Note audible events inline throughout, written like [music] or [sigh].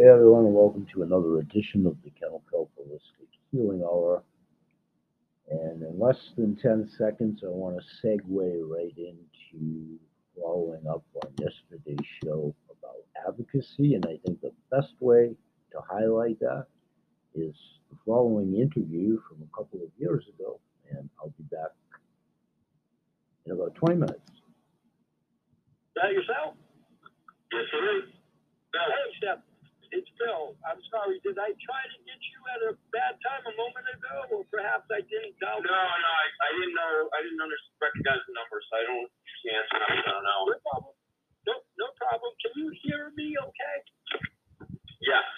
Hey everyone, and welcome to another edition of the Kennel Kelp Holistic Healing Hour. And in less than 10 seconds, I want to segue right into following up on yesterday's show about advocacy. And I think the best way to highlight that is the following interview from a couple of years ago. And I'll be back in about 20 minutes. Is that yourself? Yes, it is. Hey, Steph. It's Phil. I'm sorry. Did I try to get you at a bad time a moment ago, or perhaps I didn't dial? No, no, I, I didn't know. I didn't under, recognize the number, so I don't answer. I don't know. No problem. No, no problem. Can you hear me? Okay. Yes.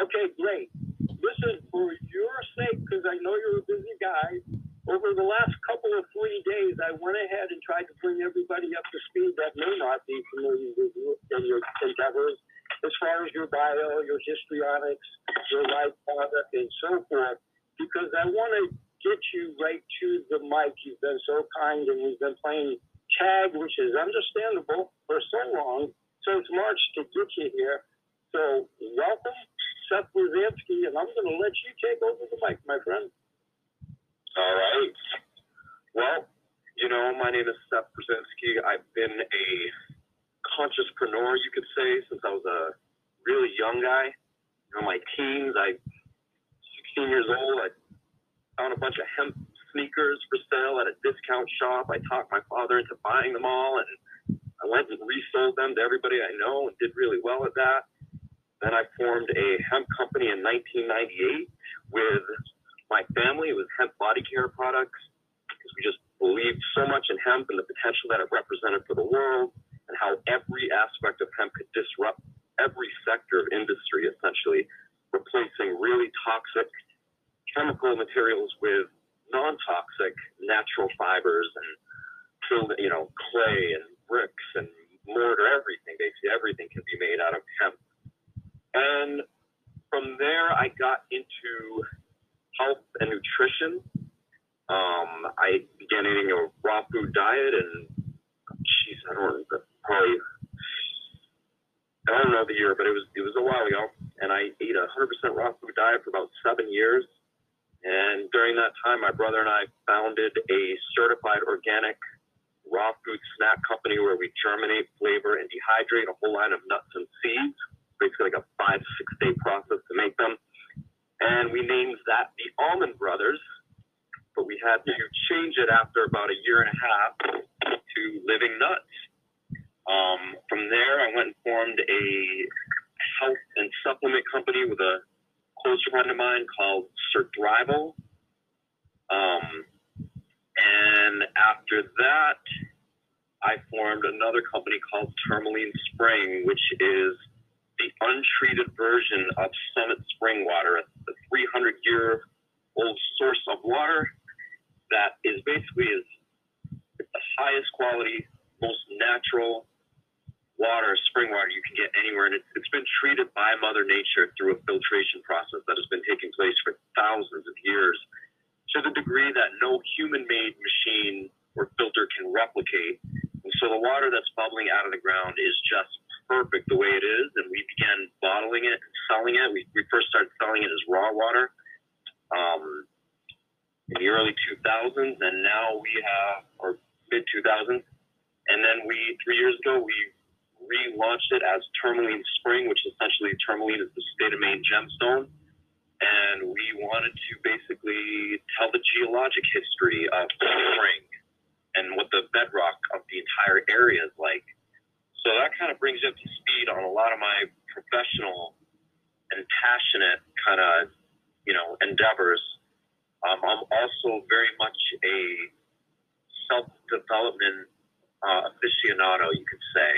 Okay, great. Listen, for your sake, because I know you're a busy guy, over the last couple of free days, I went ahead and tried to bring everybody up to speed that may not be familiar with you and your endeavors as far as your bio, your histrionics, your life product, and so forth, because I want to get you right to the mic. You've been so kind, and we've been playing tag, which is understandable for so long. So it's March to get you here. So welcome, Seth Pruzansky, and I'm going to let you take over the mic, my friend. All right. Well, you know, my name is Seth Pruzansky. I've been a consciouspreneur, you could say, since I was a really young guy. You know, my teens, I 16 years old, I found a bunch of hemp sneakers for sale at a discount shop. I talked my father into buying them all, and I went and resold them to everybody I know and did really well at that. Then I formed a hemp company in 1998 with my family. It was hemp body care products because we just believed so much in hemp and the potential that it represented for the world and how every aspect of hemp could disrupt every sector of industry, essentially, replacing really toxic chemical materials with non-toxic natural fibers and you know, clay and bricks and mortar, everything, basically everything can be made out of hemp. And from there, I got into health and nutrition. Um, I began eating a raw food diet, and jeez, I don't remember, probably I don't know the year, but it was it was a while ago, and I ate a 100% raw food diet for about seven years. And during that time, my brother and I founded a certified organic raw food snack company where we germinate, flavor, and dehydrate a whole line of nuts and seeds. Basically, like a five six day process to make them and we named that the Almond Brothers, but we had to change it after about a year and a half to Living Nutz. Um, from there, I went and formed a health and supplement company with a close friend of mine called Surthrival. Um, and after that, I formed another company called Tourmaline Spring, which is the untreated version of Summit Spring Water, a 300 year old source of water that is basically is the highest quality, most natural water, spring water you can get anywhere. And it's, it's been treated by Mother Nature through a filtration process that has been taking place for thousands of years to the degree that no human made machine or filter can replicate. And so the water that's bubbling out of the ground is just perfect the way it is, and we began bottling it and selling it. We, we first started selling it as raw water um, in the early 2000s, and now we have, or mid 2000s, and then we, three years ago, we relaunched it as Tourmaline Spring, which essentially Tourmaline is the state of Maine gemstone. And we wanted to basically tell the geologic history of spring and what the bedrock of the entire area is like. So that kind of brings you up to speed on a lot of my professional and passionate kind of, you know, endeavors. Um, I'm also very much a self-development uh, aficionado, you could say.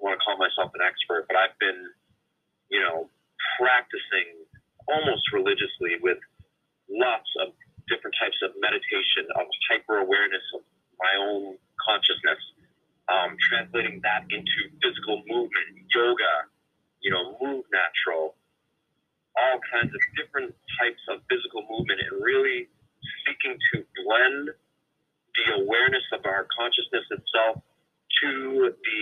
Want to call myself an expert, but I've been, you know, practicing almost religiously with lots of different types of meditation, of hyper awareness of my own consciousness um, translating that into physical movement, yoga, you know, move natural, all kinds of different types of physical movement, and really seeking to blend the awareness of our consciousness itself to the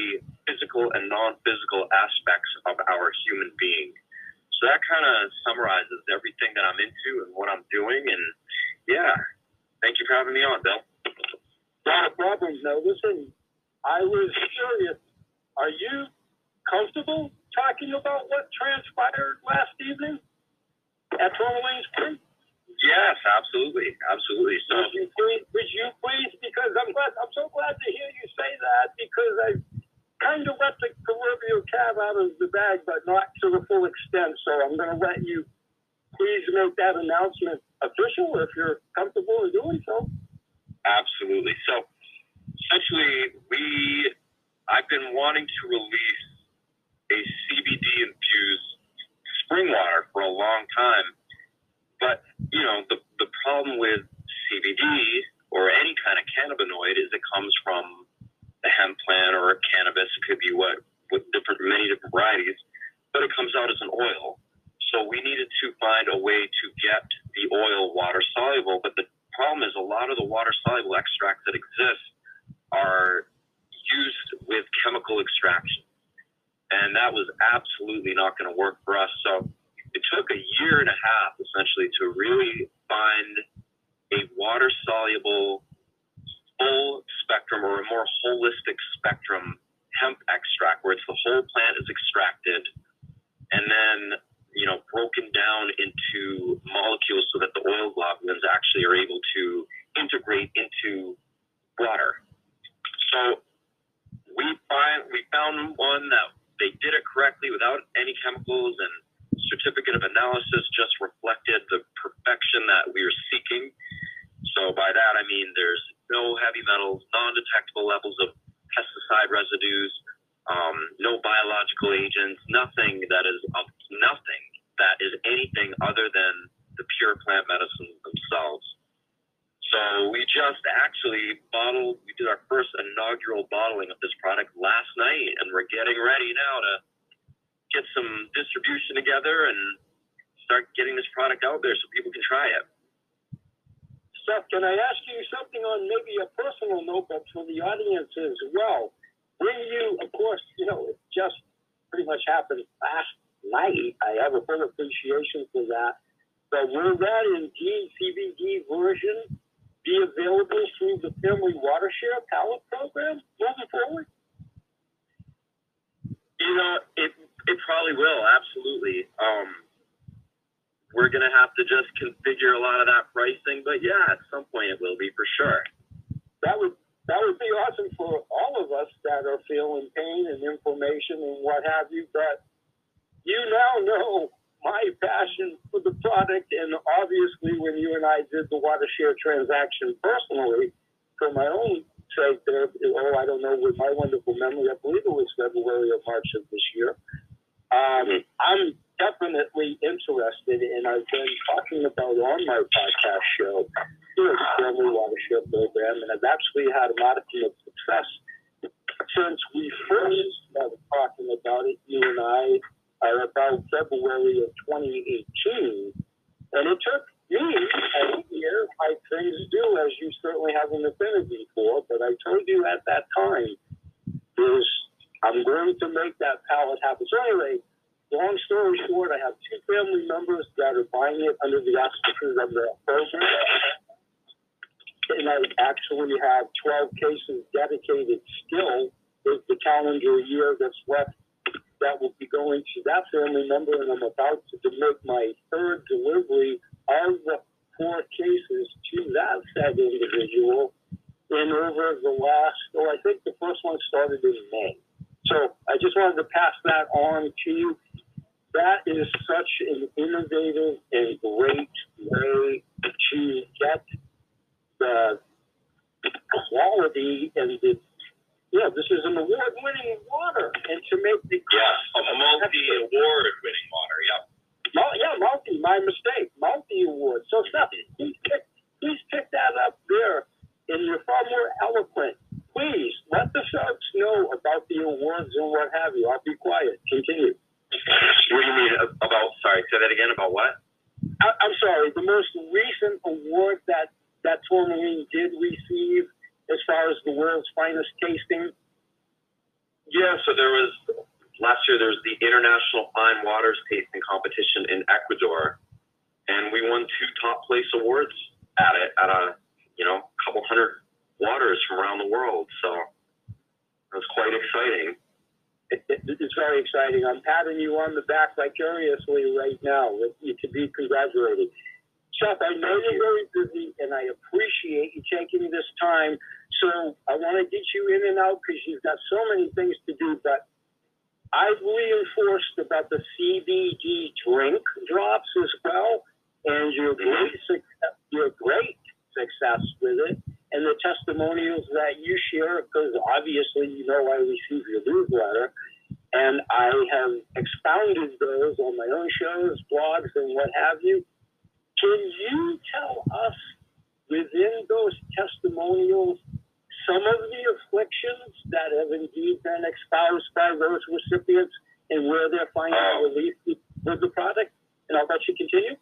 physical and non physical aspects of our human being. So that kind of summarizes everything that I'm into and what I'm doing. And yeah, thank you for having me on, Bill. Not a problem. Now, listen, I was curious. Are you comfortable talking about what transpired last evening at Tourmaline Spring? Yes, absolutely, absolutely. So Would you please, would you please, because I'm glad, I'm so glad to hear you say that because I kind of let the proverbial cat out of the bag, but not to the full extent. So I'm going to let you please make that announcement official if you're comfortable in doing so. Absolutely. So essentially, we I've been wanting to release a CBD infused spring water for a long time, but you know the the problem with CBD or any kind of cannabinoid is it comes from the hemp plant or cannabis. It could be what with different many different varieties, but it comes out as an oil. So we needed to find a way to get the oil water soluble, but the problem is a lot of the water soluble extracts that exist are used with chemical extraction. And that was absolutely not going to work for us. So it took a year and a half essentially to really find a water soluble, full spectrum or a more holistic spectrum hemp extract where it's the whole plant is extracted and then you know, broken down into molecules so that the oil globulins actually are able to integrate into water. So we find we found one that they did it correctly without any chemicals and certificate of analysis just reflected the perfection that we were seeking. So by that I mean there's no heavy metals, non-detectable levels of pesticide residues, um, no biological agents, nothing that is of nothing that is anything other than the pure plant medicines themselves. So we just actually bottled, we did our first inaugural bottling of this product last night, and we're getting ready now to get some distribution together and start getting this product out there so people can try it. Seth, can I ask you something on maybe a personal note, but for the audience as well? When you, of course, you know, it just pretty much happened last night. I have a full appreciation for that. But will that indeed CBD version be available through the Family Watershare Pallet Program moving forward? You know, it it probably will, absolutely. Um, we're gonna have to just configure a lot of that pricing, but yeah, at some point it will be for sure. That would that would be awesome for all of us that are feeling pain and inflammation and what have you. But you now know my passion for the product, and obviously, when you and I did the water share transaction personally, for my own sake, there, oh, I don't know, with my wonderful memory, I believe it was February or March of this year. Um, I'm definitely interested, and I've been talking about on my podcast show at the Family Watershare Program, and I've actually had a modicum of success since we first started talking about it, you and I, are about February of 2018. And it took me a year, like things do, as you certainly have an affinity for, but I told you at that time, is I'm going to make that pallet happen. So anyway, long story short, I have two family members that are buying it under the auspices of the program. And I actually have 12 cases dedicated still with the calendar year that's left that will be going to that family member, and I'm about to make my third delivery of the four cases to that said individual in over the last, oh, I think the first one started in May. So I just wanted to pass that on to you. That is such an innovative and great way to get the quality and the yeah, this is an award-winning water, and to make the Yeah, a multi-award winning water. Yeah. Mul- yeah, multi. My mistake. Multi award. So Seth, please pick, please pick that up there, and you're far more eloquent. Please let the folks know about the awards and what have you. I'll be quiet. Continue. What do you mean about? Sorry, say that again. About what? I, I'm sorry. The most recent award that that Tourmaline did receive, as far as the world's finest tasting. Yeah, so there was last year there was the International Fine Waters Tasting Competition in Ecuador, and we won two top place awards at it at a you know couple hundred waters from around the world. So it was quite exciting. It, it, it's very exciting. I'm patting you on the back vicariously right now. You to be congratulated. Chuck, I know you're very busy, and I appreciate you taking this time. So I want to get you in and out because you've got so many things to do. But I've reinforced about the CBD drink drops as well, and your great success, your great success with it, and the testimonials that you share. Because obviously, you know, I receive your newsletter, and I have expounded those on my own shows, blogs, and what have you can you tell us within those testimonials some of the afflictions that have indeed been espoused by those recipients and where they're finding Oh. relief with the product? And I'll let you continue.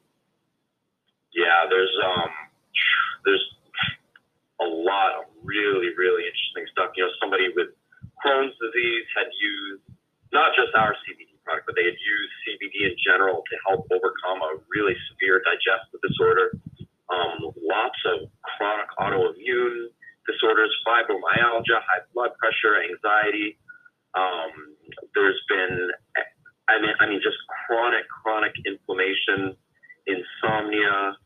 Yeah, there's um, there's a lot of really really interesting stuff. You know, somebody with Crohn's disease had used not just our CBD product, but they had used CBD in general to help overcome a really severe digestive disorder. Um, lots of chronic autoimmune disorders, fibromyalgia, high blood pressure, anxiety. Um, there's been, I mean, I mean, just chronic, chronic inflammation, insomnia,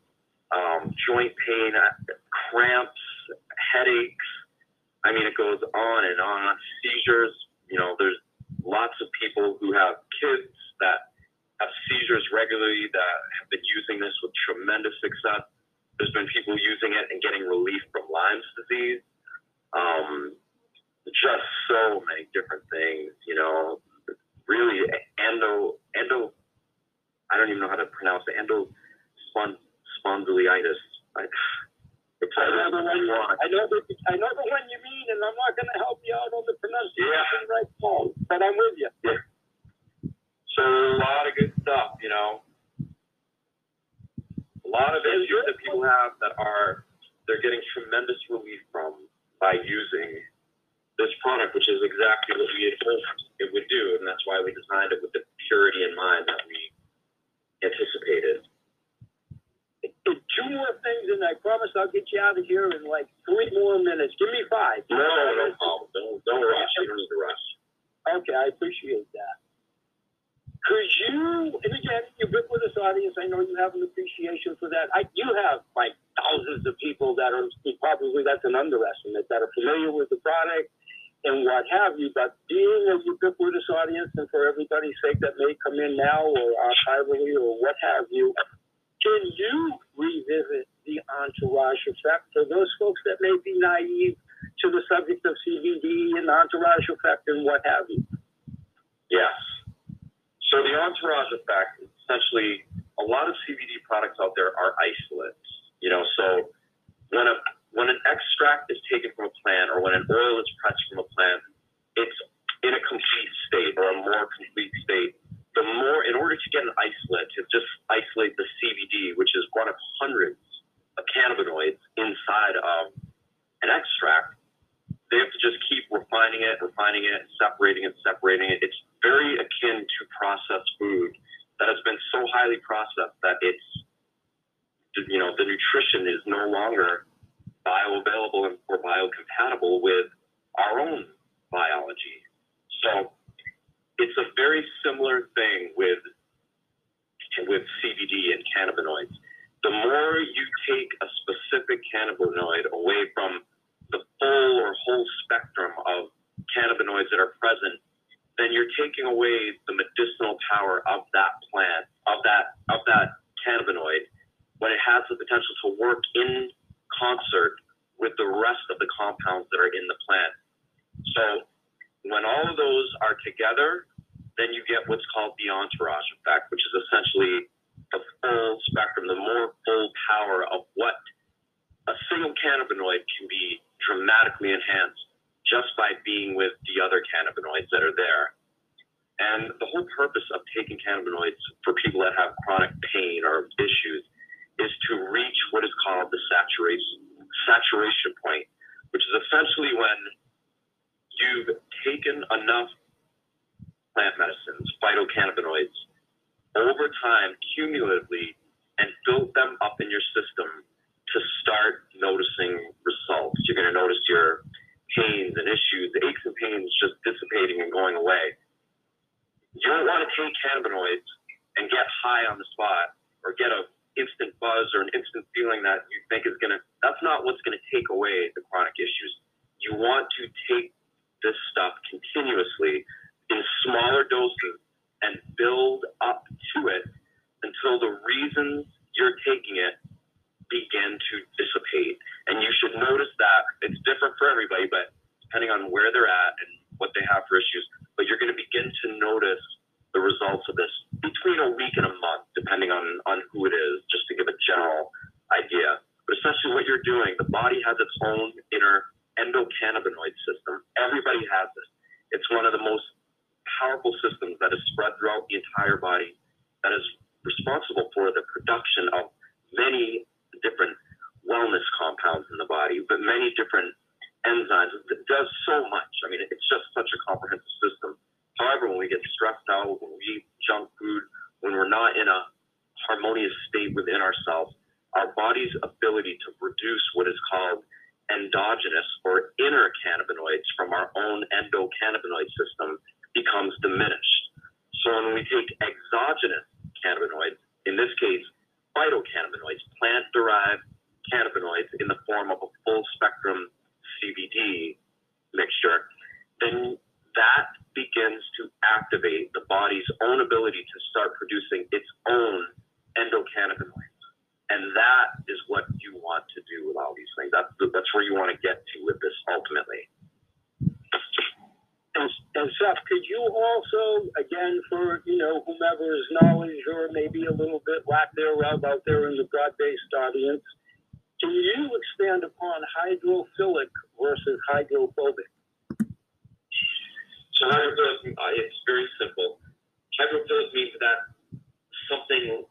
um, joint pain, uh, cramps, headaches. I mean, it goes on and on. Seizures. You know, there's lots of people who have kids that have seizures regularly that have been using this with tremendous success. There's been people using it and getting relief from Lyme's disease. Um, just so many different things, you know. Really, endo, endo. I don't even know how to pronounce it. Endo spondylitis. I, it's I know the one. chronic. I know the. I know the one you mean, and I'm not going to help you out on the pronunciation right now. But I'm with you. So a lot of good stuff, you know. A lot of issues that people have that are they're getting tremendous relief from by using this product, which is exactly what we had hoped it would do, and that's why we designed it with the purity in mind that we anticipated. And two more things, and I promise I'll get you out of here in like three more minutes. Give me five. No, no problem. Don't don't rush. You don't need to rush. Okay, I appreciate that. Could you, and again, ubiquitous audience, I know you have an appreciation for that. I you have like thousands of people that are probably that's an underestimate that are familiar with the product and what have you. But a ubiquitous audience, and for everybody's sake that may come in now or archivally or what have you, can you revisit the entourage effect for those folks that may be naive to the subject of CBD and entourage effect and what have you? Yes. So the entourage effect, essentially, a lot of CBD products out there are isolates. You know, so when a when an extract is taken from a plant or when an oil is pressed from a plant, it's in a complete state or a more complete state. The more, in order to get an isolate, to just isolate the CBD, which is one of hundreds of cannabinoids inside of an extract, they have to just keep refining it, refining it, separating it, separating it. It's very akin to processed food that has been so highly processed that it's, you know, the nutrition is no longer bioavailable or biocompatible with our own biology. So it's a very similar thing with with CBD and cannabinoids. The more you take a specific cannabinoid away from the full or whole spectrum of cannabinoids that are present, then you're taking away the medicinal power of that plant, of that of that cannabinoid, when it has the potential to work in concert with the rest of the compounds that are in the plant. So when all of those are together, then you get what's called the entourage effect, which is essentially the full spectrum, the more full power of what a single cannabinoid can be dramatically enhanced just by being with the other cannabinoids that are there. And the whole purpose of taking cannabinoids for people that have chronic pain or issues is to reach what is called the saturation saturation point, which is essentially when you've taken enough plant medicines, phytocannabinoids, over time, cumulatively, and built them up in your system to start noticing results. You're going to notice your pains and issues, the aches and pains just dissipating and going away. You don't want to take cannabinoids and get high on the spot or get a instant buzz or an instant feeling that you think is going to, that's not what's going to take away the chronic issues. You want to take this stuff continuously in smaller doses and build up to it until the reasons you're taking it begin to dissipate. And you should notice that it's different for everybody, but depending on where they're at and what they have for issues, but you're going to begin to notice the results of this between a week and a month, depending on, on who it is, just to give a general idea. But essentially, what you're doing, the body has its own inner endocannabinoid system. Everybody has it. It's one of the most powerful systems that is spread throughout the entire body that is responsible for the production of many different wellness compounds in the body, but many different enzymes. It does so much. I mean, it's just such a comprehensive system. However, when we get stressed out, when we eat junk food, when we're not in a harmonious state within ourselves, our body's ability to produce what is called endogenous or inner cannabinoids from our own endocannabinoid system becomes diminished. So when we take exogenous cannabinoids, in this case, phytocannabinoids, plant derived cannabinoids in the form of a full spectrum CBD mixture, then that begins to activate the body's own ability to start producing its own endocannabinoids. And that is what you want to do with all these things. That's, that's where you want to get to with this ultimately. And, and Seth, could you also, again, for you know whomever's knowledge or maybe a little bit lack thereof out there in the broad-based audience, can you expand upon hydrophilic versus hydrophobic? So hydrophilic, uh, it's very simple. Hydrophilic means that something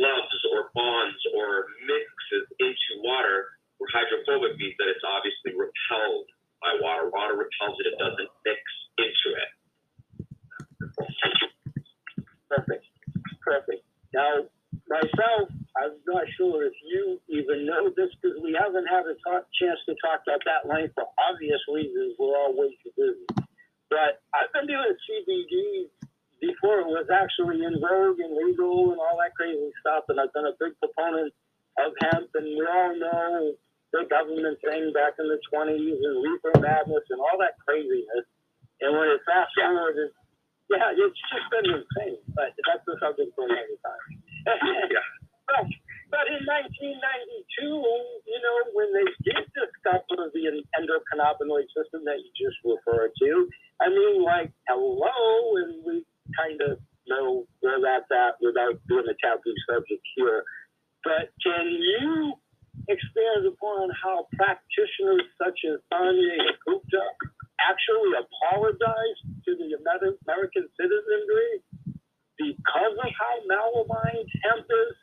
loves or bonds or mixes into water, where hydrophobic means that it's obviously repelled by water. Water repels it, it doesn't mix into it. Perfect. Perfect. Now, myself, I'm not sure if you even know this because we haven't had a chance to talk at that length for obvious reasons. We're all way too busy. But I've been doing CBD before it was actually in vogue and legal and all that crazy stuff. And I've been a big proponent of hemp. And we all know the government thing in the 20s and reefer madness and all that craziness. And when it fast forwarded, yeah, it's just been insane. But that's the subject for another time. Yeah. but, but in 1992, you know, when they did discover the endocannabinoid system that you just referred to, I mean, like, hello, and we kind of know where that's at without doing a taboo subject here. But can you expand upon how practitioners such as Sanjay Gupta actually apologized to the Amer- American citizenry because of how malaligned hemp is?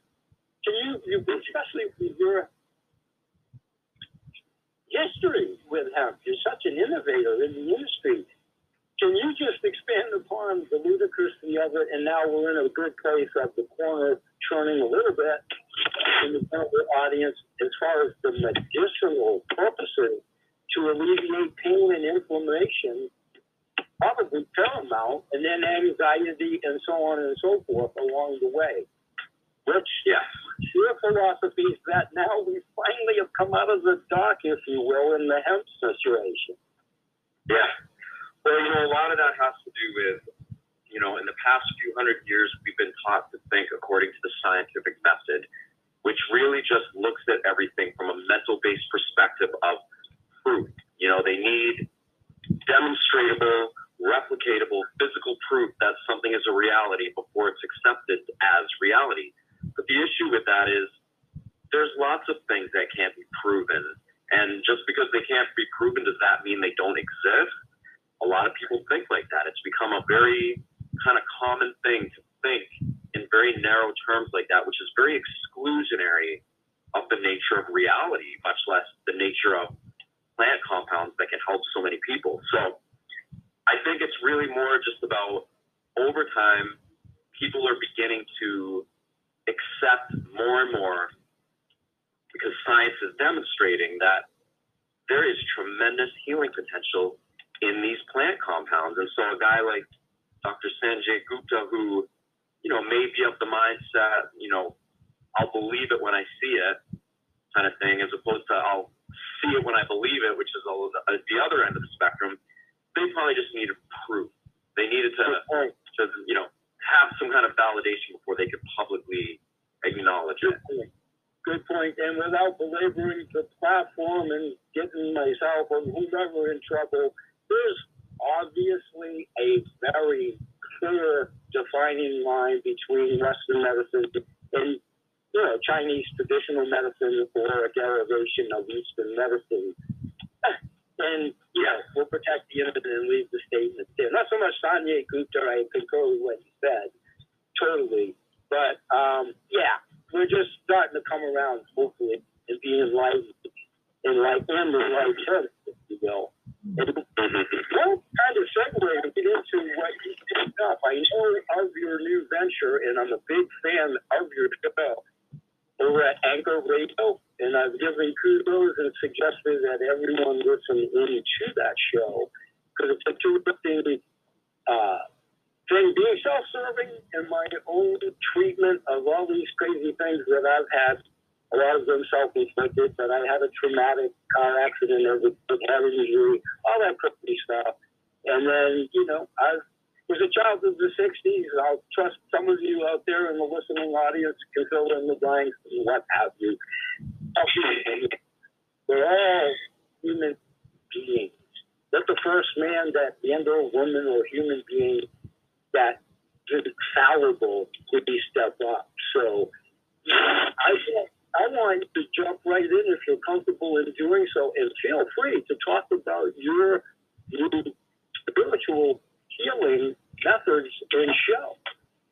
Can you, you especially with your history with hemp, you're such an innovator in the industry. Can you just expand upon the ludicrousy of it? And now we're in a good place at the corner, churning a little bit in the general audience as far as the medicinal purposes to alleviate pain and inflammation, probably paramount, and then anxiety and so on and so forth along the way. Which, Yeah. your philosophies that now we finally have come out of the dark, if you will, in the hemp situation. Yeah. Well, you know, a lot of that has to do with, you know, in the past few hundred years, we've been taught to think according to the scientific method, which really just looks at everything from a mental based perspective of proof. You know, they need demonstrable, replicatable, physical proof that something is a reality before it's accepted as reality. But the issue with that is there's lots of things that can't be proven. And just because they can't be proven, does that mean they don't exist? A lot of people think like that. It's become a very kind of common thing to think in very narrow terms like that, which is very exclusionary of the nature of reality, much less the nature of plant compounds that can help so many people. So I think it's really more just about over time people are beginning to accept more and more because science is demonstrating that there is tremendous healing potential in these plant compounds. And so a guy like Dr. Sanjay Gupta, who, you know, may be of the mindset, you know, I'll believe it when I see it kind of thing, as opposed to I'll see it when I believe it, which is all the, uh, the other end of the spectrum, they probably just needed proof. They needed to, to, you know, have some kind of validation before they could publicly acknowledge it. Good point. Good point. And without belaboring the platform and getting myself or whomever in trouble, there's obviously a very clear defining line between Western medicine and you know Chinese traditional medicine or a derivation of Eastern medicine. And yeah, we'll protect the innocent and leave the statement there. Not so much Sanjay Gupta, I concur with what he said, totally. But um, yeah, we're just starting to come around, hopefully, and be enlightened, enlightened, enlightened, if you will. And one kind of segue to into what you picked up. I know of your new venture, and I'm a big fan of your show over at Anchor Radio, and I've given kudos and suggested that everyone listen into that show because it's a terrific uh, thing. Being self-serving in my own treatment of all these crazy things that I've had, a lot of them self-inflicted, but I had a traumatic car accident, I had an injury, all that crazy stuff. And then, you know, I was a child of the 60s. I'll trust some of you out there in the listening audience can fill in the blanks and what have you. We're all human beings. Not the first man that, and or woman or human being that is fallible could be stepped up. So I I want to jump right in if you're comfortable in doing so, and feel free to talk about your, your spiritual healing methods and show.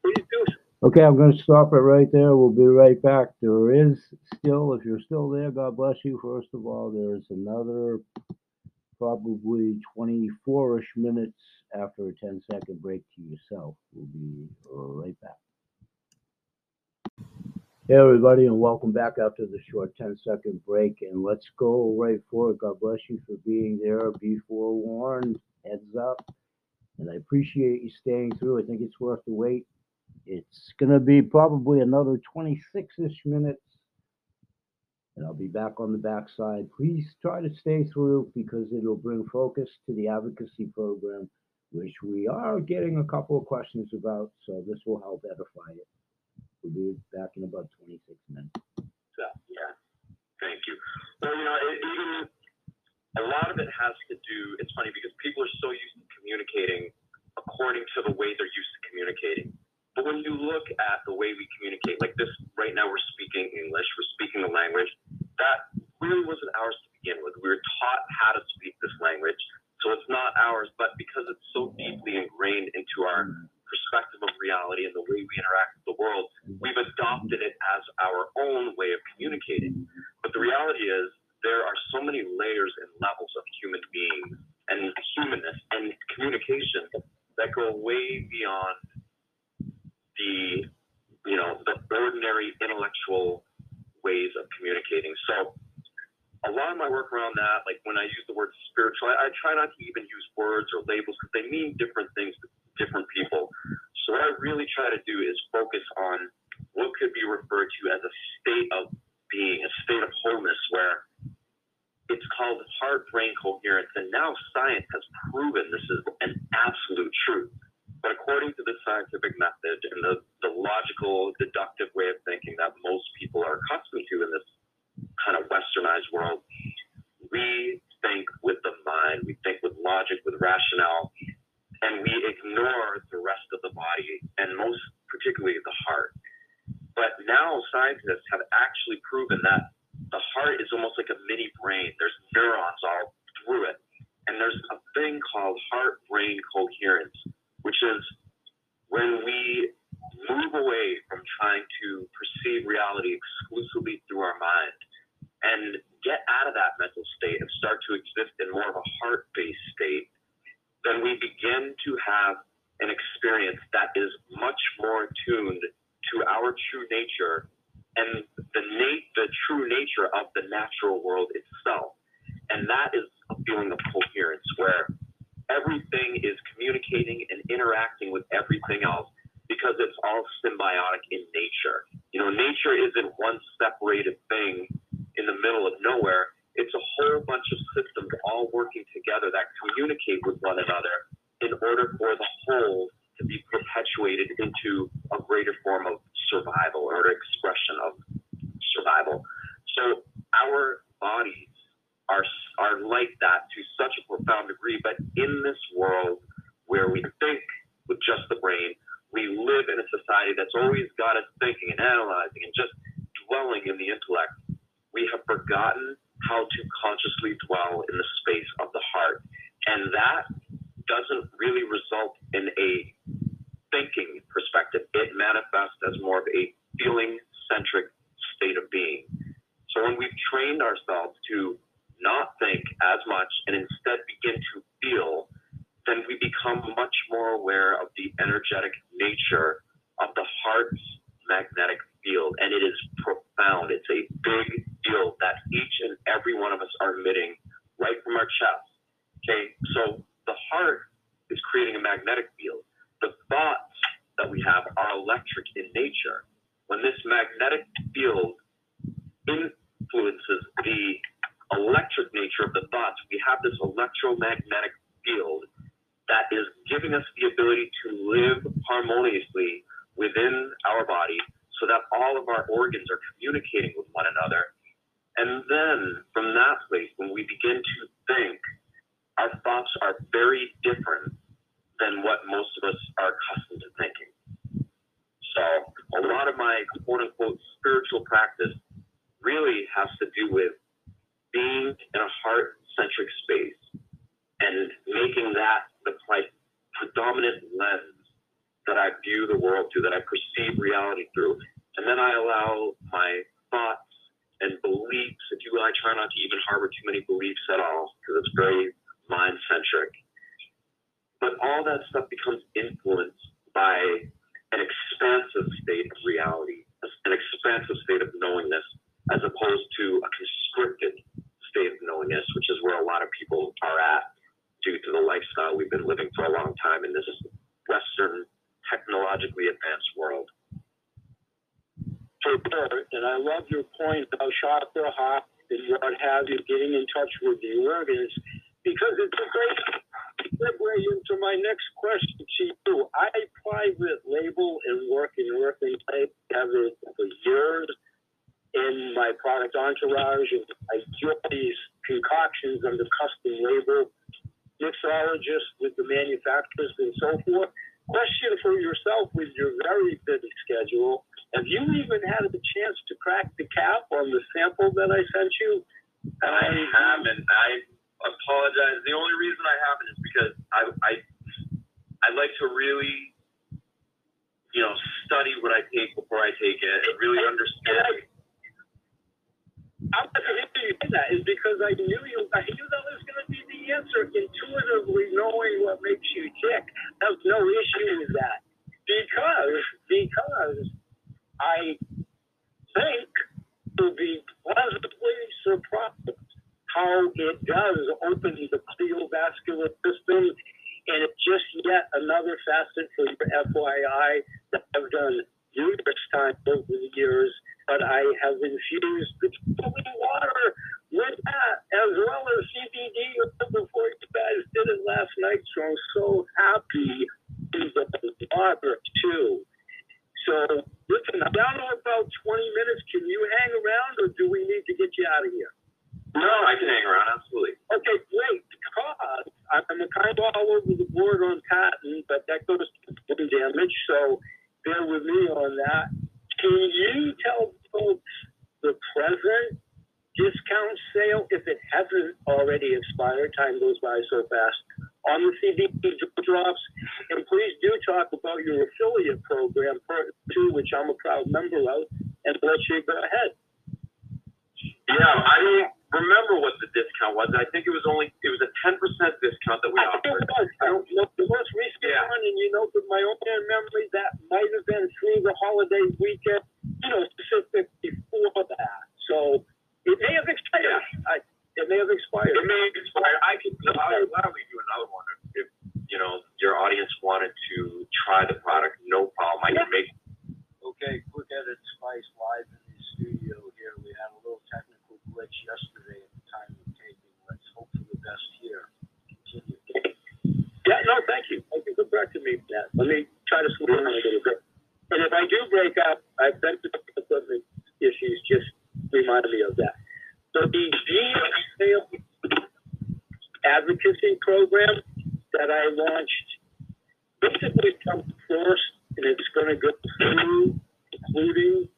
Please do so. Okay, I'm going to stop it right there. We'll be right back. There is still, if you're still there, God bless you. First of all, there's another probably 24 ish minutes after a 10 second break to yourself. We'll be right back. Hey, everybody, and welcome back after the short 10 second break. And let's go right for it. God bless you for being there. Be forewarned. Heads up. And I appreciate you staying through. I think it's worth the wait. It's going to be probably another 26 ish minutes. And I'll be back on the backside. Please try to stay through because it'll bring focus to the advocacy program, which we are getting a couple of questions about. So this will help edify it. We'll be back in about 26 minutes. So, yeah. Thank you. Well, you know, it, even a lot of it has to do, it's funny because people are so used to communicating according to the way they're used to communicating. But when you look at the way we communicate, like this, right now we're speaking English, we're speaking the language, that really wasn't ours to begin with. We were taught how to speak this language. So it's not ours, but because it's so deeply ingrained into our mm-hmm. Perspective of reality and the way we interact with the world, we've adopted it as our own way of communicating. But the reality is, there are so many layers and levels of human beings and humanness and communication that go way beyond the you know the ordinary intellectual ways of communicating. So a lot of my work around that, like when I use the word spiritual, I, I try not to even use words or labels because they mean different things to different people. So what I really try to do is focus on what could be referred to as a state of being, a state of wholeness where it's called heart brain coherence. And now science has proven this is an absolute truth. But according to the scientific method and the, the logical, deductive way of thinking that most people are accustomed to in this kind of westernized world, we think with the mind, we think with logic, with rationale, and we ignore the rest of the body and most particularly the heart. But now scientists have actually proven that the heart is almost like a mini brain. There's neurons all through it. And there's a thing called heart brain coherence, which is when we move away from trying to perceive reality exclusively through our mind and get out of that mental state and start to exist in more of a heart based state, then we begin to have an experience that is much more attuned to our true nature and the na- the true nature of the natural world itself. And that is a feeling of coherence where everything is communicating and interacting with everything else because it's all symbiotic in nature. You know, nature isn't one separated thing in the middle of nowhere. It's a whole bunch of systems all working together that communicate with one another in order for the whole to be perpetuated into a greater form of survival or expression of survival. So our bodies are are like that to such a profound degree, but in this world where we think with just the brain, we live in a society that's always got us thinking and analyzing and just dwelling in the intellect. We have forgotten how to consciously dwell in the space of the heart. And that doesn't really result in a thinking perspective. It manifests as more of a feeling centric state of being. So when we've trained ourselves to not think as much and instead begin to feel, then we become much more aware of the energetic nature of the heart's magnetic field. And it is profound. It's a big field that each and every one of us are emitting right from our chest. Okay, so the heart is creating a magnetic field. The thoughts that we have are electric in nature. When this magnetic field influences the electric nature of the thoughts, we have this electromagnetic field that is giving us the ability to live harmoniously within our body so that all of our organs are communicating with one another. And then from that place, when we begin to think, our thoughts are very different than what most of us are accustomed to thinking. So a lot of my quote unquote spiritual practice really has to do with being in a heart centric space and making that the like predominant lens that I view the world through, that I perceive reality through. And then I allow my thoughts and beliefs, if you will, I try not to even harbor too many beliefs at all because it's very mind centric. But all that stuff becomes influenced by an expansive state of reality, an expansive state of knowingness, as opposed to a constricted state of knowingness, which is where a lot of people are at due to the lifestyle we've been living for a long time in this Western technologically advanced world. for Bert, and I love your point about chakra hop and what have you, getting in touch with the organs, because it's a great segue into my next question to you. I private label and work in working type have it for years in my product entourage, and I do these concoctions under custom label mixologists with the manufacturers and so forth. Question for yourself with your very busy schedule. Have you even had a chance to crack the cap on the sample that I sent you? I haven't. I apologize. The only reason I haven't is because I I I like to really, you know, study what I take before I take it and really understand. I'm going to hear you say that is because I knew you. I knew that was going to be the answer. Intuitively knowing what makes you tick. There's no issue with that because because I think you'll be pleasantly surprised how it does open the cardiovascular system, and it's just yet another facet for your FYI that I've done numerous times over the years but I have infused particularly water with that as well as CBD before you guys did it last night. So I'm so happy with the water too. So listen, I'm down to about 20 minutes. Can you hang around or do we need to get you out of here? No, I can hang around, absolutely. Okay, great. Because I'm kind of all over the board on patent, but that goes to damage. So bear with me on that. Can you tell folks the present discount sale, if it hasn't already expired, time goes by so fast, on the CBD drops? And please do talk about your affiliate program, part two, which I'm a proud member of, and let you go ahead. Yeah, I don't remember what the discount was. I think it was only it was a ten percent discount that we I think offered. it was. I don't know the most recent Yeah. one, and you know, from my own memory, that might have been through the holiday weekend, you know, specific before that. So it may have expired. I, it may have expired. It may expire. I could I'll gladly do another one if, if you know your audience wanted to try the product. No problem. I can make. Okay, quick edit spice live in the studio here. We had a little technical glitch yesterday at the time of taping. Let's hope for the best here. Continue. Yeah, no, thank you. Thank you for correcting me, Matt. Let me try to slow down a little bit. And if I do break up, I've been through equipment issues, just remind me of that. So the GSA advocacy program that I launched basically comes first, and it's going to go through, including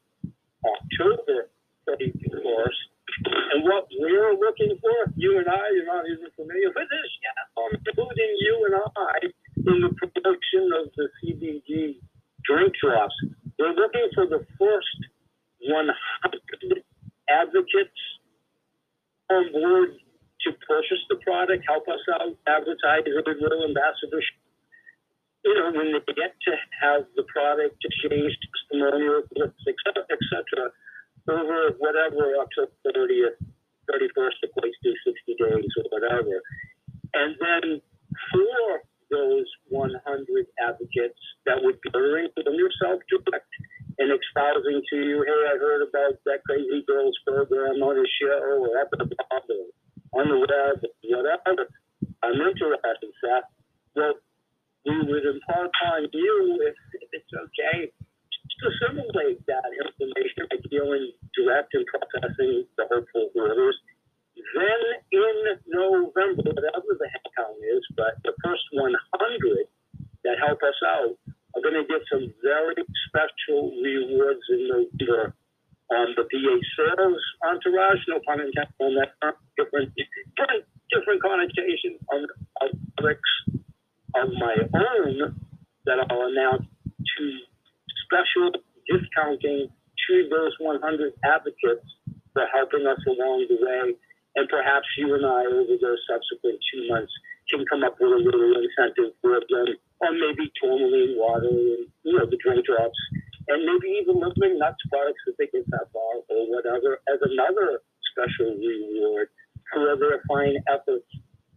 October 31st. And what we're looking for, you and I, you're not even familiar with this yet, um, including you and I, in the promotion of the CBD drink drops. We're looking for the first 100 advocates on board to purchase the product, help us out, advertise, goodwill, ambassadorship. You know, when they get to have the product exchanged, testimonial, et cetera, et cetera, over whatever October 30th, 31st equates to 60 days or whatever. And then for those 100 advocates that would be ordering from yourself direct and espousing to you, hey, I heard about that crazy girls program on a show or at the blog or on the web, whatever. I'm interested, Seth. Well, we would impart on you, if, if it's okay, to assimilate that information by dealing direct and processing the hopeful orders. Then in November, whatever the head count is, but the first 100 that help us out are going to get some very special rewards in November on the VA sales entourage, no pun intended on that different, different, different connotations on products of my own that I'll announce to special discounting to those 100 advocates for helping us along the way. And perhaps you and I, over those subsequent two months, can come up with a little incentive for them, or maybe tourmaline water and, you know, the drink drops, and maybe even Living Nutz products that they get that far or whatever as another special reward for their fine efforts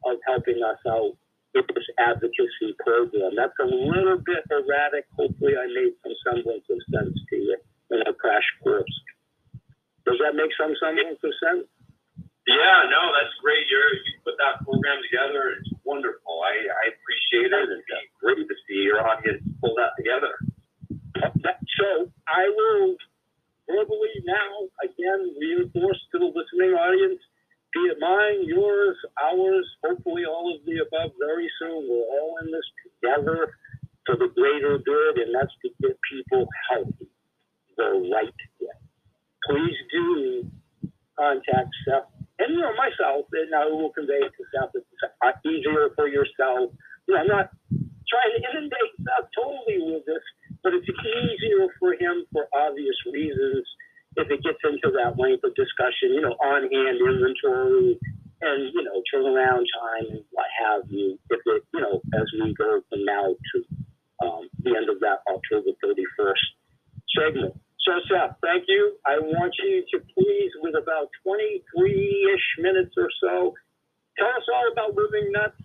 of helping us out this advocacy program. That's a little bit erratic. Hopefully, I made some semblance of sense to you in a crash course. Does that make some semblance of sense? Yeah, no, that's great. You're you put that program together. It's wonderful. I I appreciate it. It's great to see your audience pull that together. So I will verbally now again reinforce to the listening audience, be it mine, yours, ours, hopefully all of the above very soon. We're all in this together for the greater good, and that's to get people healthy the right way. Please do contact Seth and you know myself, and I will convey it to Seth. It's uh, easier for yourself. You know, I'm not trying to inundate Seth totally with this, but it's easier for him for obvious reasons if it gets into that length of discussion, you know, on hand inventory and, you know, turnaround time and what have you, if it, you know, as we go from now to um, the end of that October 31st segment. So, Seth, thank you. I want you to please, with about 23 ish minutes or so, tell us all about Living Nutz.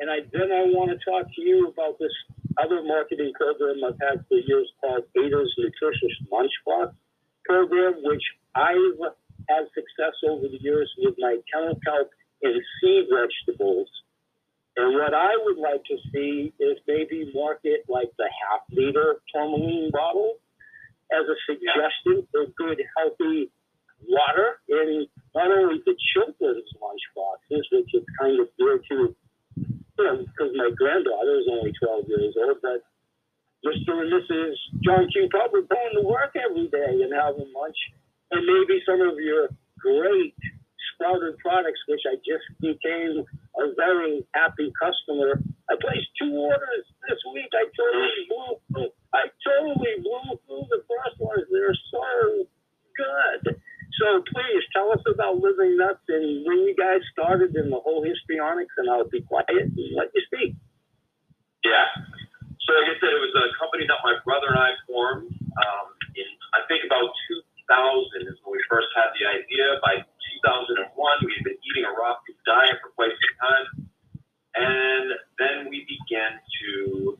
And I, then I want to talk to you about this other marketing program I've had for years called Ada's Nutritious Lunchbox program, which I've had success over the years with my kennel kelp and seed vegetables. And what I would like to see is maybe market like the half liter tourmaline bottle as a suggestion for good, healthy water in not only the children's lunch boxes, which is kind of dear to, you know, because my granddaughter is only 12 years old, but Mr. and Mrs. John Q. Public going to work every day and having lunch, and some of your great sprouted products, which I just became a very happy customer. I placed two orders this week. I totally blew through. I totally blew through the first ones. They're so good. So please tell us about Living Nutz and when you guys started in the whole histrionics, and I'll be quiet and let you speak. Yeah. So like I said, it was a company that my brother and I formed um, in I think about 2000 is when we first had the idea. By 2001, we had been eating a raw food diet for quite some time, and then we began to.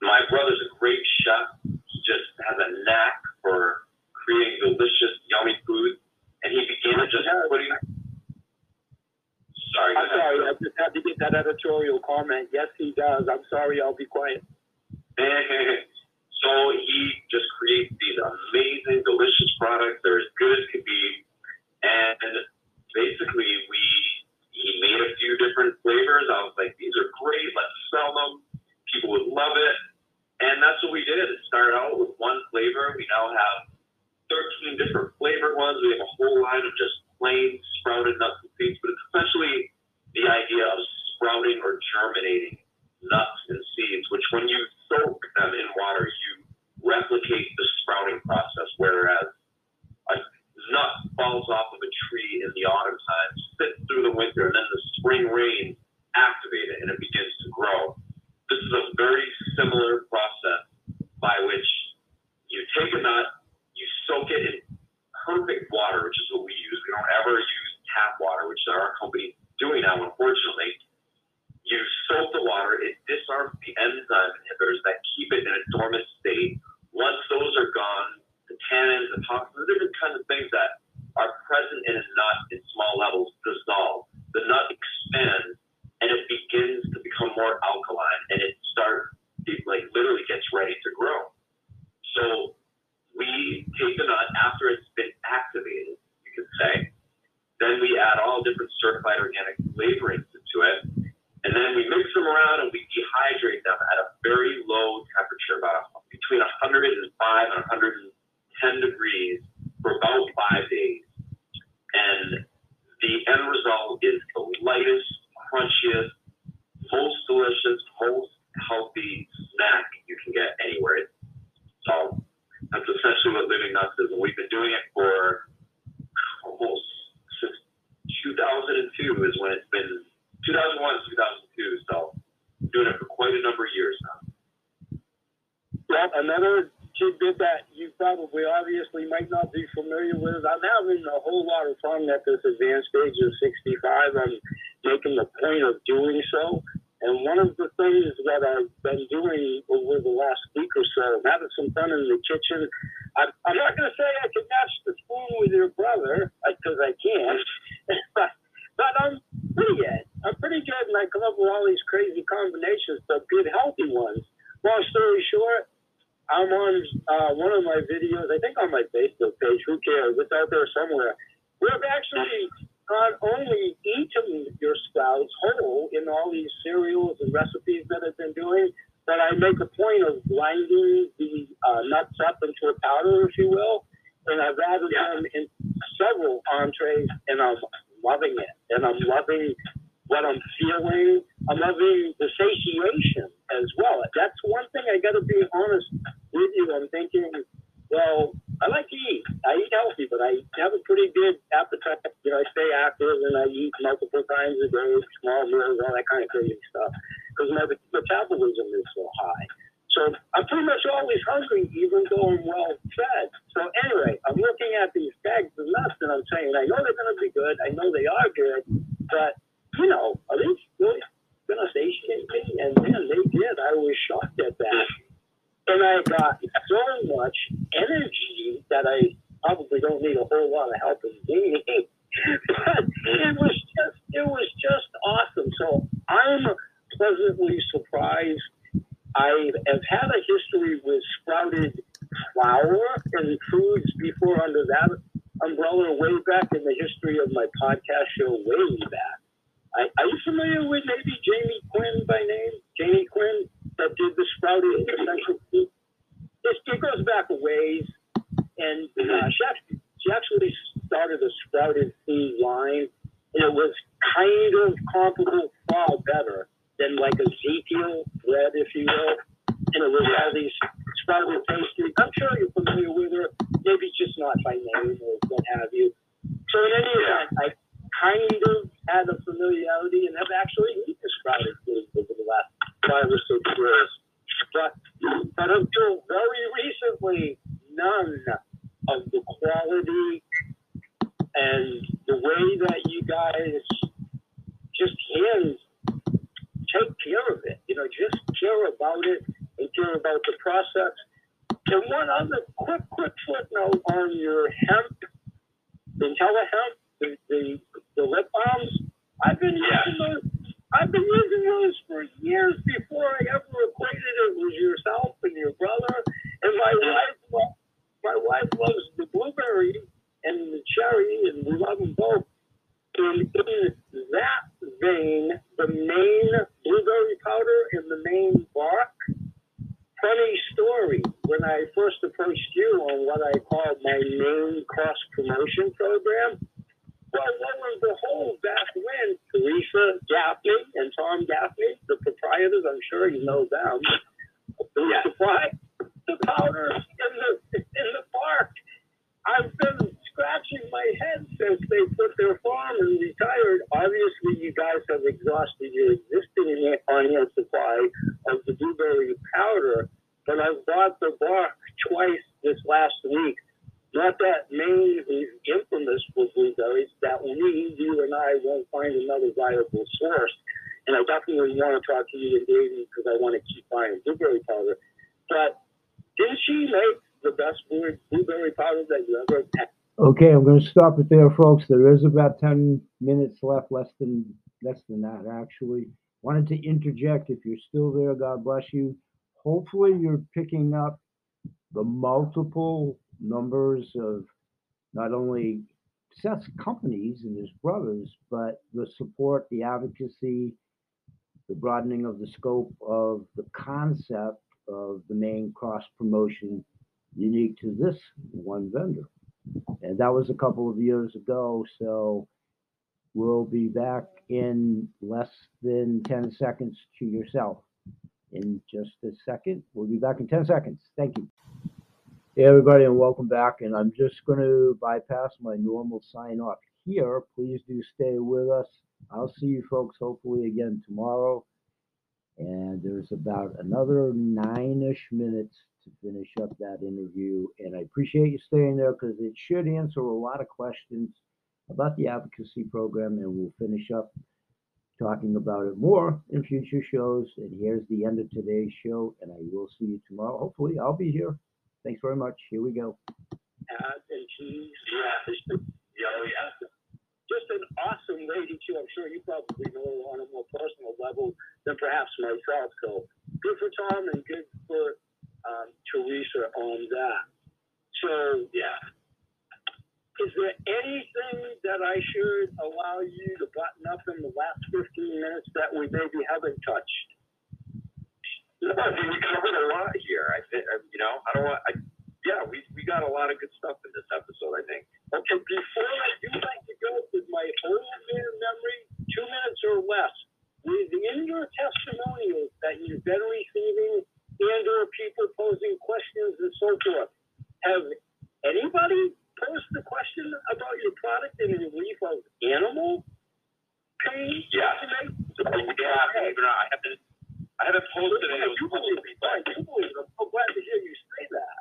My brother's a great chef. He just has a knack for creating delicious, yummy food, and he began just putting. Sorry. I'm sorry, I just had to get that editorial comment. Yes, he does. I'm sorry, I'll be quiet. [laughs] so he just creates these amazing, delicious products. They're as good as could be. And basically, we he made a few different flavors. I was like, these are great. Let's sell them. People would love it. And that's what we did. It started out with one flavor. We now have 13 different flavored ones. We have a whole line of just plain sprouted nuts and seeds. But it's essentially the idea of sprouting or germinating nuts and seeds, which when you soak them in water, you replicate the sprouting process, whereas a nut falls off of a tree in the autumn time, sits through the winter, and then the spring rain activate it and it begins to grow. This is a very similar process by which you take a nut, you soak it in perfect water, which is what we use. We don't ever use tap water, which our company is doing now, unfortunately you soak the water, it disarms the enzyme inhibitors that keep it in a dormant state. Once those are gone, the tannins, the toxins, the different kinds of things that are present in a nut in small levels dissolve. The nut expands and it begins to become more alkaline and it starts, it like literally gets ready to grow. So we take the nut after it's been activated, you could say. Then we add all different certified organic flavorings into it and then we mix them around and we dehydrate them at a very low temperature, about between 105 and 110 degrees for about five days. And the end result is the lightest, crunchiest, most delicious, most healthy snack you can get anywhere. So that's essentially what Living Nutz is. And we've been doing it for almost since 2002 is when it's been 2001 2002, so doing it for quite a number of years now. Well, another tidbit that you probably obviously might not be familiar with. I'm having a whole lot of fun at this advanced age of 65. I'm making the point of doing so. And one of the things that I've been doing over the last week or so, I'm having some fun in the kitchen. I'm, I'm not going to say I can match the spoon with your brother, uh, because I can't. [laughs] but, but I'm pretty good. I'm pretty good, and I come up with all these crazy combinations, but good, healthy ones. Long story short, I'm on uh, one of my videos, I think on my Facebook page, who cares? It's out there somewhere. We've actually not only eaten your sprouts whole in all these cereals and recipes that I've been doing, but I make a point of grinding the uh, nuts up into a powder, if you will, and I've added them in several entrees, and I'm loving it. And I'm loving what I'm feeling. I'm loving the satiation as well. That's one thing I got to be honest with you. I'm thinking, well, I like to eat. I eat healthy, but I have a pretty good appetite. You know, I stay active and I eat multiple times a day, small meals, all that kind of crazy stuff, because my metabolism is so high. So I'm pretty much always hungry, even though I'm well fed. So anyway, I'm looking at these bags of nuts and I'm saying, I know they're going to be good. I know they are good, but you know, are these really me? And man, they did. I was shocked at that. And I got so much energy that I probably don't need a whole lot of help in gaining. [laughs] but it was just, it was just awesome. So I'm pleasantly surprised. I have had a history with sprouted flour and foods before under that umbrella way back in the history of my podcast show way back. I, are you familiar with maybe Jamie Quinn by name? Jamie Quinn that did the sprouted essential food. It, it goes back a ways, and uh, she, actually, she actually started a sprouted food line, and it was kind of comparable, far better than like Ezekiel bread, if you will. And it was all these sprouted pastries. I'm sure you're familiar with her, maybe just not by name or what have you. So in any event, I kind of had a none of the quality and the way that you guys just hand take care of it. You know, just care about it and care about the process. And one other quick, quick footnote on your hemp, the telehemp, the, the, the lip balms. I've been using those. I've been using those for years before I ever acquainted it with yourself and your brother. And my wife, my wife loves the blueberry and the cherry, and we love them both. And in that vein, the Maine blueberry powder and the Maine bark. Funny story. When I first approached you on what I called my main cross promotion program, well, lo and behold, back when Teresa Gaffney and Tom Gaffney, the proprietors, I'm sure you know them, who supply the powder in the in the park. I've been scratching my head since they put their farm and retired. Obviously, you guys have exhausted your existing on-hand supply of the blueberry powder, but I've bought the bark twice this last week. Not that Maine is infamous for blueberries, that we, you and I, won't find another viable source. And I definitely want to talk to you and Davey because I want to keep buying blueberry powder. But didn't she make the best blueberry powder that you ever had? Okay, I'm gonna stop it there, folks. There is about ten minutes left, less than, less than that, actually. Wanted to interject, if you're still there, God bless you. Hopefully, you're picking up the multiple numbers of not only Seth's companies and his brothers, but the support, the advocacy, the broadening of the scope of the concept of the main cross promotion unique to this one vendor. And that was a couple of years ago, so we'll be back in less than 10 seconds to yourself. In just a second, we'll be back in 10 seconds. Thank you. Hey, everybody, and welcome back. And I'm just going to bypass my normal sign off here. Please do stay with us. I'll see you folks hopefully again tomorrow. And there's about another nine ish minutes to finish up that interview. And I appreciate you staying there because it should answer a lot of questions about the advocacy program. And we'll finish up talking about it more in future shows. And here's the end of today's show. And I will see you tomorrow. Hopefully, I'll be here. Thanks very much. Here we go. Just an awesome lady too. I'm sure you probably know her on a more personal level than perhaps myself. So good for Tom and good for um, Teresa on that. So Yeah. Is there anything that I should allow you to button up in the last 15 minutes that we maybe haven't touched? No, I mean, we covered a lot here. I think, you know, I don't want, I, yeah, we, we got a lot of good stuff in this episode, I think. Okay, before I do like to go with my whole year memory, two minutes or less, within your testimonials that you've been receiving and or people posing questions and so forth, have anybody posed the question about your product in relief of animal pain? Yeah. today? Yeah, even though I haven't, I haven't posted it. It was You believe me, fine, you believe me. I'm so glad to hear you say that.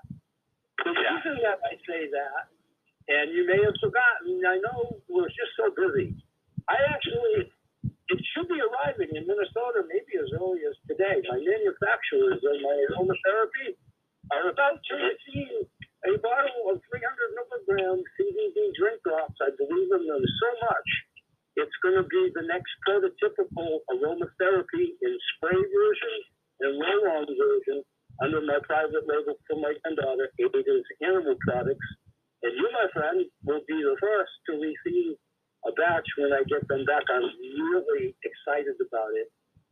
The Yeah. reason that I say that, and you may have forgotten, I know we're just so busy. I actually, it should be arriving in Minnesota maybe as early as today. My manufacturers of my aromatherapy are about to receive a bottle of 300 milligram CBD drink drops. I believe in them so much. It's going to be the next prototypical aromatherapy in spray version and roll-on version under my private label for my granddaughter, Ada's Animal Products. And you, my friend, will be the first to receive a batch when I get them back. I'm really excited about it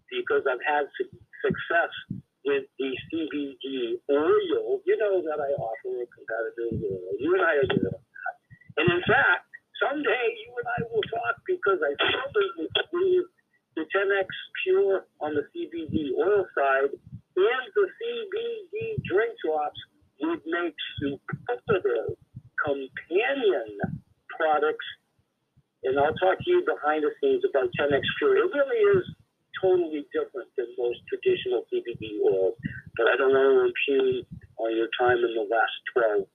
because I've had su- success with the CBD oil. You know that I offer a competitive oil. You and I are doing that. And in fact, someday you and I will talk because I firmly believe the 10x Pure on the CBD oil side and the CBD drink drops would make superlative companion products. And I'll talk to you behind the scenes about 10x Pure. It really is totally different than most traditional CBD oils, but I don't want to impugn on your time in the last 12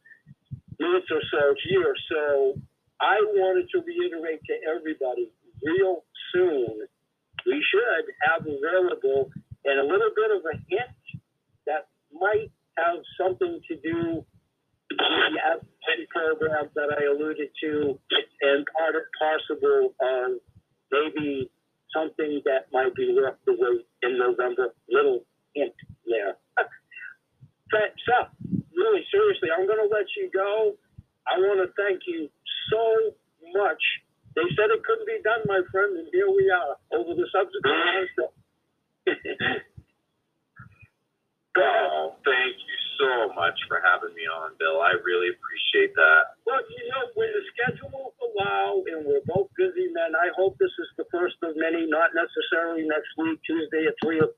minutes or so here. So I wanted to reiterate to everybody real soon, we should have available and a little bit of a hint that might have something to do with the advocacy programs that I alluded to and part of possible of maybe something that might be worth the wait in November. Little hint there. [laughs] But, Seth, really seriously, I'm going to let you go. I want to thank you so much. They said it couldn't be done, my friend, and here we are over the subsequent. [laughs] Oh, thank you so much for having me on, Bill. I really appreciate that. well, you know, when the schedule allow and we're both busy men, I hope this is the first of many, not necessarily next week, Tuesday at three o'clock.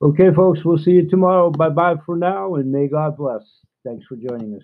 Okay, folks, we'll see you tomorrow. Bye-bye for now, and may God bless. Thanks for joining us.